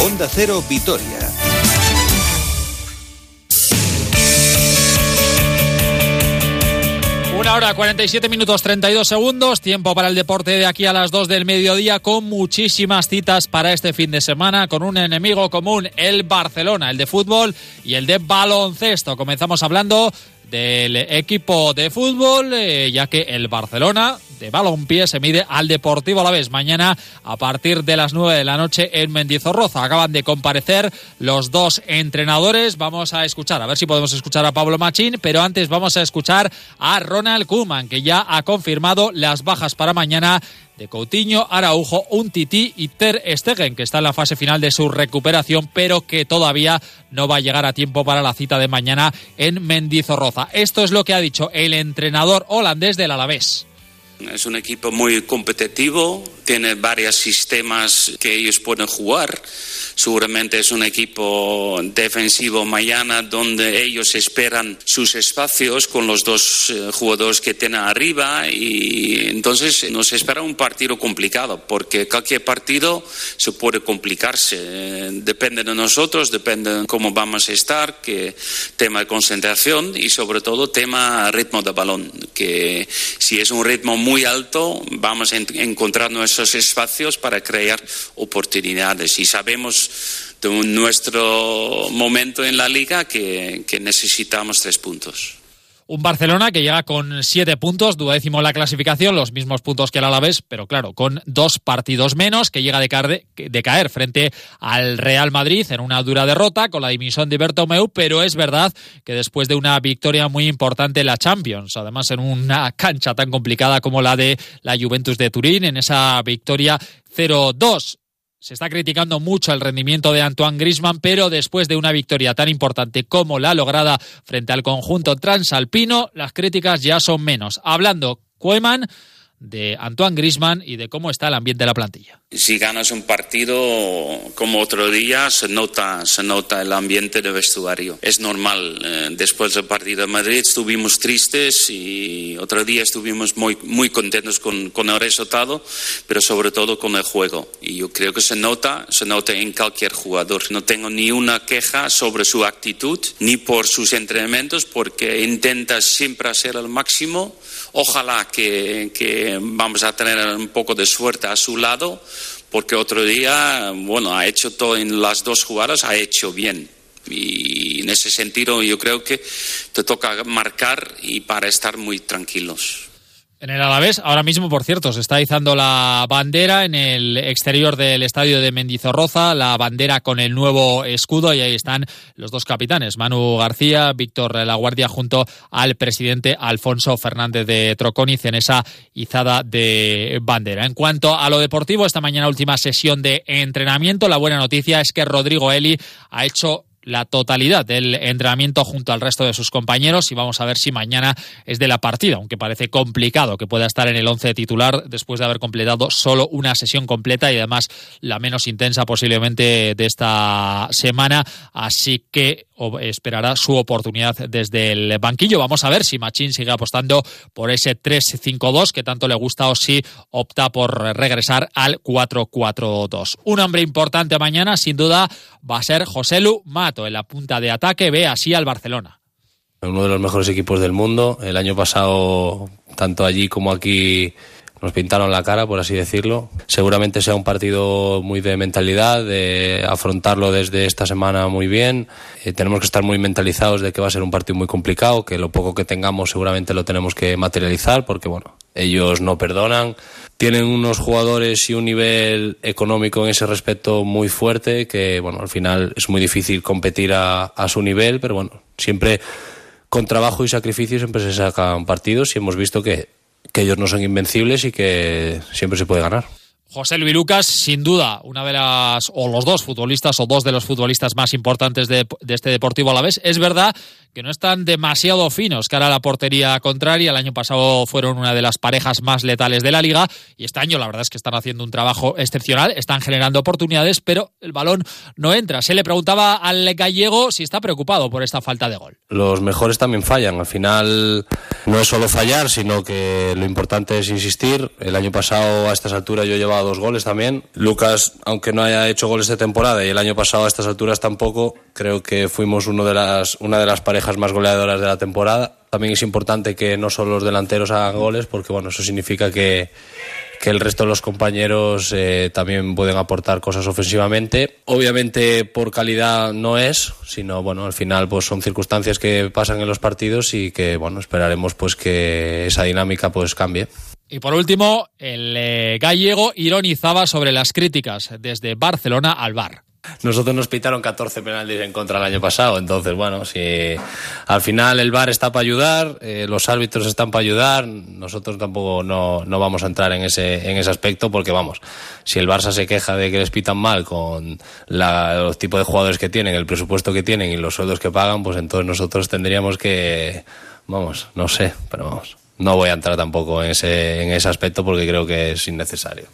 Onda Cero Vitoria. Una hora 47 minutos 32 segundos, tiempo para el deporte de aquí a las 2 del mediodía con muchísimas citas para este fin de semana, con un enemigo común, el Barcelona, el de fútbol y el de baloncesto. Comenzamos hablando del equipo de fútbol, eh, ya que el Barcelona de balompié se mide al Deportivo a la vez mañana a partir de las 9 de la noche en Mendizorroza. Acaban de comparecer los dos entrenadores. Vamos a escuchar, a ver si podemos escuchar a Pablo Machín, pero antes vamos a escuchar a Ronald Koeman, que ya ha confirmado las bajas para mañana de Coutinho, Araujo, Untiti y Ter Stegen, que está en la fase final de su recuperación, pero que todavía no va a llegar a tiempo para la cita de mañana en Mendizorroza. Esto es lo que ha dicho el entrenador holandés del Alavés. Es un equipo muy competitivo, tiene varios sistemas que ellos pueden jugar. Seguramente es un equipo defensivo mañana donde ellos esperan sus espacios con los dos eh, jugadores que tienen arriba y entonces nos espera un partido complicado porque cualquier partido se puede complicarse. Eh, depende de nosotros, depende de cómo vamos a estar, que tema de concentración y sobre todo tema ritmo de balón, que si es un ritmo muy alto vamos a encontrar nuestros espacios para crear oportunidades y sabemos de nuestro momento en la liga que necesitamos tres puntos. Un Barcelona que llega con siete puntos, duodécimo la clasificación, los mismos puntos que el Alavés, pero claro, con dos partidos menos, que llega de caer, de caer frente al Real Madrid en una dura derrota con la dimisión de Bertomeu, pero es verdad que después de una victoria muy importante en la Champions, además en una cancha tan complicada como la de la Juventus de Turín, en esa victoria 0-2 se está criticando mucho el rendimiento de Antoine Grisman, pero después de una victoria tan importante como la lograda frente al conjunto transalpino, las críticas ya son menos. Hablando Koeman de Antoine Grisman y de cómo está el ambiente de la plantilla. Si ganas un partido como otro día, se nota, se nota el ambiente de vestuario. Es normal. Eh, después del partido de Madrid estuvimos tristes y otro día estuvimos muy, muy contentos con, con el resultado, pero sobre todo con el juego. Y yo creo que se nota, se nota en cualquier jugador. No tengo ni una queja sobre su actitud ni por sus entrenamientos porque intenta siempre hacer el máximo. Ojalá que, que vamos a tener un poco de suerte a su lado porque otro día, bueno, ha hecho todo en las dos jugadas, ha hecho bien. Y en ese sentido yo creo que te toca marcar y para estar muy tranquilos. En el Alavés, ahora mismo, por cierto, se está izando la bandera en el exterior del estadio de Mendizorroza, la bandera con el nuevo escudo, y ahí están los dos capitanes, Manu García, Víctor La Guardia, junto al presidente Alfonso Fernández de Troconiz en esa izada de bandera. En cuanto a lo deportivo, esta mañana última sesión de entrenamiento, la buena noticia es que Rodrigo Eli ha hecho la totalidad del entrenamiento junto al resto de sus compañeros y vamos a ver si mañana es de la partida, aunque parece complicado que pueda estar en el once titular después de haber completado solo una sesión completa y además la menos intensa posiblemente de esta semana, así que esperará su oportunidad desde el banquillo. Vamos a ver si Machín sigue apostando por ese 3-5-2 que tanto le gusta o si opta por regresar al 4-4-2. Un hombre importante mañana, sin duda, va a ser José Lu En la punta de ataque. Ve así al Barcelona. Uno de los mejores equipos del mundo. El año pasado, tanto allí como aquí, nos pintaron la cara, por así decirlo. Seguramente sea un partido muy de mentalidad, de afrontarlo desde esta semana muy bien. Eh, tenemos que estar muy mentalizados de que va a ser un partido muy complicado, que lo poco que tengamos seguramente lo tenemos que materializar, porque bueno, ellos no perdonan. Tienen unos jugadores y un nivel económico en ese respecto muy fuerte, que bueno, al final es muy difícil competir a, su nivel, pero bueno, siempre con trabajo y sacrificio siempre se sacan partidos y hemos visto que que ellos no son invencibles y que siempre se puede ganar. José Luis Lucas, sin duda, una de las, o los dos futbolistas, o dos de los futbolistas más importantes de, este Deportivo a la vez. Es verdad que no están demasiado finos cara a la portería contraria. El año pasado fueron una de las parejas más letales de la liga y este año la verdad es que están haciendo un trabajo excepcional, están generando oportunidades, pero el balón no entra. Se le preguntaba al gallego si está preocupado por esta falta de gol. Los mejores también fallan. Al final no es solo fallar, sino que lo importante es insistir. El año pasado a estas alturas yo llevaba marcado dos goles también. Lucas, aunque no haya hecho goles de temporada y el año pasado a estas alturas tampoco, creo que fuimos uno de las, una de las parejas más goleadoras de la temporada. También es importante que no solo los delanteros hagan goles, porque bueno, eso significa que, que el resto de los compañeros eh, también pueden aportar cosas ofensivamente. Obviamente por calidad no es, sino bueno, al final pues son circunstancias que pasan en los partidos y que bueno, esperaremos pues que esa dinámica pues cambie. Y por último, el eh, gallego ironizaba sobre las críticas desde Barcelona al Bar. Nosotros nos pitaron 14 penaltis en contra el año pasado, entonces bueno, si al final el VAR está para ayudar, eh, los árbitros están para ayudar, nosotros tampoco no, no, vamos a entrar en ese, en ese aspecto porque vamos, si el Barça se queja de que les pitan mal con la, los tipos de jugadores que tienen, el presupuesto que tienen y los sueldos que pagan, pues entonces nosotros tendríamos que, vamos, no sé, pero vamos, no voy a entrar tampoco en ese, en ese aspecto porque creo que es innecesario.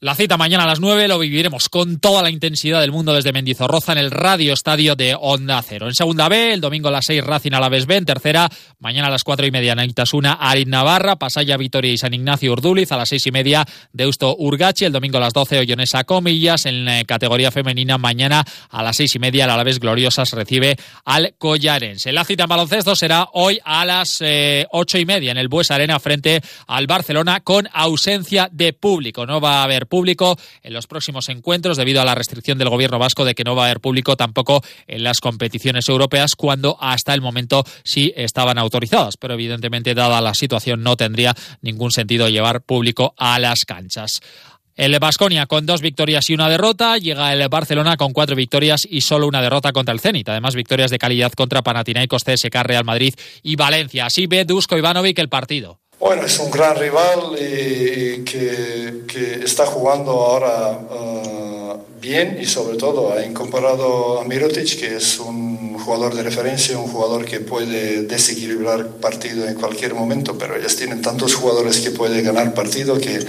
La cita mañana a las 9 lo viviremos con toda la intensidad del mundo desde Mendizorroza en el Radio Estadio de Onda Cero. En segunda B, el domingo a las 6 Racing a la B. En tercera, mañana a las 4 y media Naitasuna Arin Navarra, Pasaya Vitoria y San Ignacio Urduliz. A las 6 y media Deusto Urgachi. El domingo a las 12 Ollonesa Comillas. En la categoría femenina mañana a las 6 y media la vez Gloriosas recibe al Collarense. La cita en baloncesto será hoy a las eh, 8 y media en el Bues Arena frente al Barcelona con ausencia de público. No va a haber público en los próximos encuentros debido a la restricción del gobierno vasco de que no va a haber público tampoco en las competiciones europeas cuando hasta el momento sí estaban autorizadas. Pero evidentemente, dada la situación, no tendría ningún sentido llevar público a las canchas. El Basconia con dos victorias y una derrota. Llega el Barcelona con cuatro victorias y solo una derrota contra el Zenit. Además, victorias de calidad contra Panathinaikos, CSK, Real Madrid y Valencia. Así ve Dusko Ivanovic el partido. Bueno, es un gran rival y, que, que, está jugando ahora uh, bien y sobre todo ha incorporado a Mirotic, que es un jugador de referencia, un jugador que puede desequilibrar partido en cualquier momento, pero ellos tienen tantos jugadores que pueden ganar partido que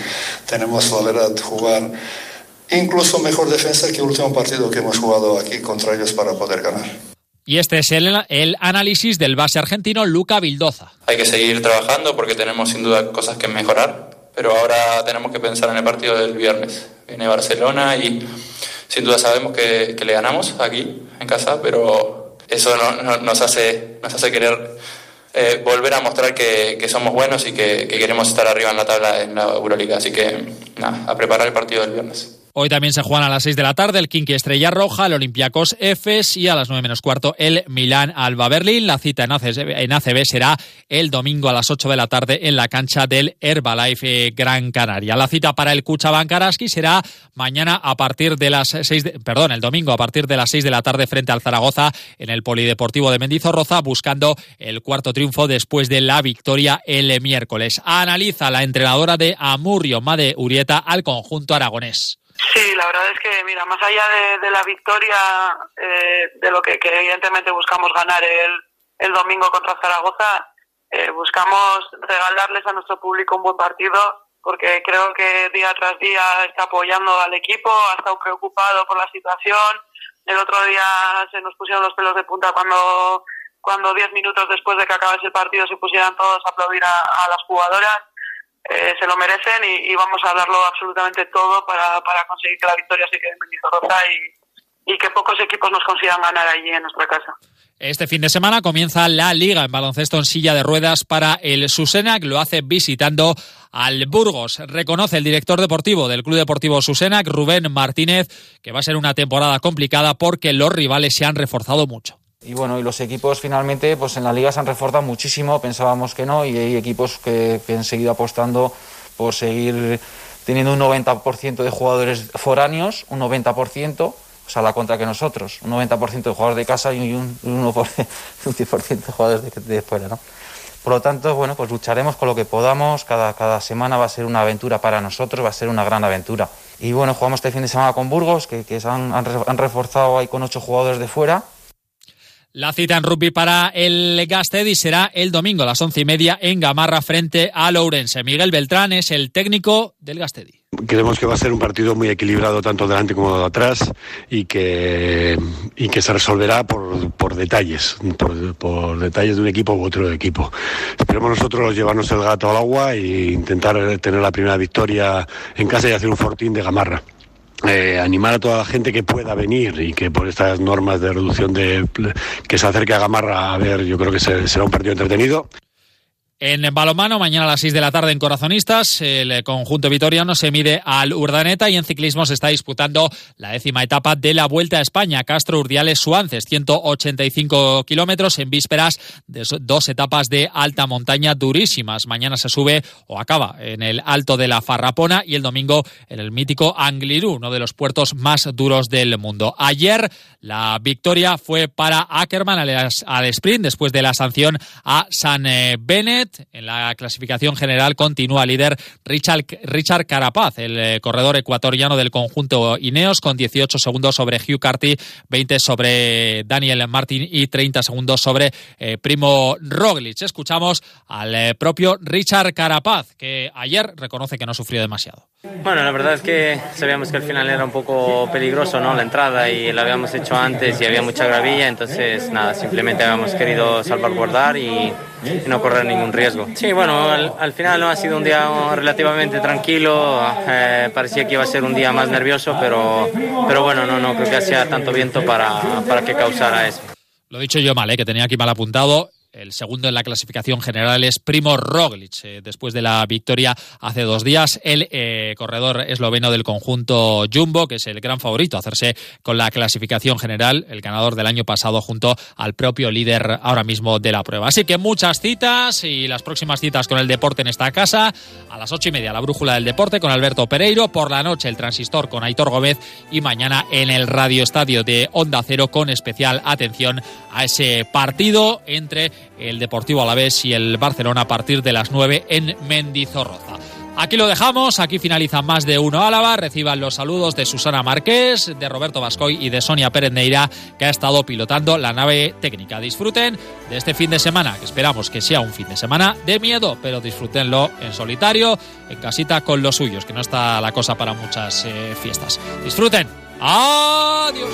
tenemos la verdad jugar incluso mejor defensa que el último partido que hemos jugado aquí contra ellos para poder ganar. Y este es el, el, análisis del base argentino Luca Vildoza. Hay que seguir trabajando porque tenemos sin duda cosas que mejorar, pero ahora tenemos que pensar en el partido del viernes. Viene Barcelona y sin duda sabemos que, que le ganamos aquí en casa, pero eso no, no, nos, hace, nos hace querer eh, volver a mostrar que, que somos buenos y que, que, queremos estar arriba en la tabla en la Euroliga. Así que nada, a preparar el partido del viernes. Hoy también se juegan a las 6 de la tarde el Kinky Estrella Roja, el Olympiacos Efes y a las 9 menos cuarto el Milán Alba Berlín. La cita en ACB, será el domingo a las 8 de la tarde en la cancha del Herbalife Gran Canaria. La cita para el Cuchaban Karaski será mañana a partir de las 6 de, perdón, el domingo a partir de las 6 de la tarde frente al Zaragoza en el Polideportivo de Mendizorroza buscando el cuarto triunfo después de la victoria el miércoles. Analiza la entrenadora de Amurrio, Made Urieta, al conjunto aragonés. Sí, la verdad es que, mira, más allá de, la victoria, eh, de lo que, evidentemente buscamos ganar el, el domingo contra Zaragoza, eh, buscamos regalarles a nuestro público un buen partido, porque creo que día tras día está apoyando al equipo, ha estado preocupado por la situación. El otro día se nos pusieron los pelos de punta cuando, cuando diez minutos después de que acabase el partido se pusieran todos a aplaudir a las jugadoras eh, se lo merecen y, vamos a darlo absolutamente todo para, conseguir que la victoria se quede en Mendizorroza y, que pocos equipos nos consigan ganar allí en nuestra casa. Este fin de semana comienza la liga en baloncesto en silla de ruedas para el Susenac. Lo hace visitando al Burgos. Reconoce el director deportivo del Club Deportivo Susenac, Rubén Martínez, que va a ser una temporada complicada porque los rivales se han reforzado mucho. Y bueno, y los equipos finalmente pues en la liga se han reforzado muchísimo, pensábamos que no, y hay equipos que, que han seguido apostando por seguir teniendo un 90% de jugadores foráneos, un 90%, o sea, la contra que nosotros, un 90% de jugadores de casa y un, un 1%, un 10% de jugadores de, de, fuera, ¿no? Por lo tanto, bueno, pues lucharemos con lo que podamos, cada, cada semana va a ser una aventura para nosotros, va a ser una gran aventura. Y bueno, jugamos este fin de semana con Burgos, que, que han, han reforzado ahí con ocho jugadores de fuera, La cita en rugby para el Gastedi será el domingo a las once y media en Gamarra frente a Lourense. Miguel Beltrán es el técnico del Gastedi. Creemos que va a ser un partido muy equilibrado tanto delante como de atrás y que, y que se resolverá por, por detalles, por, por, detalles de un equipo u otro equipo. Esperemos nosotros llevarnos el gato al agua e intentar tener la primera victoria en casa y hacer un fortín de Gamarra. Eh, animar a toda la gente que pueda venir y que por estas normas de reducción de que se acerque a Gamarra a ver, yo creo que será un partido entretenido. En balomano, mañana a las 6 de la tarde en Corazonistas, el conjunto vitoriano se mide al Urdaneta y en ciclismo se está disputando la décima etapa de la Vuelta a España, Castro Urdiales Suances, 185 kilómetros en vísperas de dos etapas de alta montaña durísimas. Mañana se sube o acaba en el Alto de la Farrapona y el domingo en el mítico Angliru, uno de los puertos más duros del mundo. Ayer la victoria fue para Ackerman al, sprint después de la sanción a San eh, En la clasificación general continúa líder Richard, Richard Carapaz, el eh, corredor ecuatoriano del conjunto Ineos, con 18 segundos sobre Hugh Carty, 20 sobre Daniel Martin y 30 segundos sobre eh, Primo Roglic. Escuchamos al eh, propio Richard Carapaz, que ayer reconoce que no sufrió demasiado. Bueno, la verdad es que sabíamos que al final era un poco peligroso, ¿no? La entrada y la habíamos hecho antes y había mucha gravilla, entonces nada, simplemente habíamos querido salvaguardar y, no correr ningún riesgo. Sí, bueno, al, final no ha sido un día relativamente tranquilo, eh, parecía que iba a ser un día más nervioso, pero, pero bueno, no, no creo que hacía tanto viento para, para que causara eso. Lo he dicho yo mal, ¿eh? que tenía aquí mal apuntado. El segundo en la clasificación general es Primo Roglic, eh, después de la victoria hace dos días. El eh, corredor esloveno del conjunto Jumbo, que es el gran favorito hacerse con la clasificación general, el ganador del año pasado junto al propio líder ahora mismo de la prueba. Así que muchas citas y las próximas citas con el deporte en esta casa. A las ocho y media la brújula del deporte con Alberto Pereiro. Por la noche el transistor con Aitor Gómez y mañana en el Radio Estadio de Onda Cero con especial atención a ese partido entre el Deportivo Alavés y el Barcelona a partir de las 9 en Mendizorroza. Aquí lo dejamos, aquí finaliza más de uno Álava. Reciban los saludos de Susana Márquez, de Roberto Vascoy y de Sonia Pérez Neira, que ha estado pilotando la nave técnica. Disfruten de este fin de semana, que esperamos que sea un fin de semana de miedo, pero disfrútenlo en solitario, en casita con los suyos, que no está la cosa para muchas eh, fiestas. Disfruten. Adiós.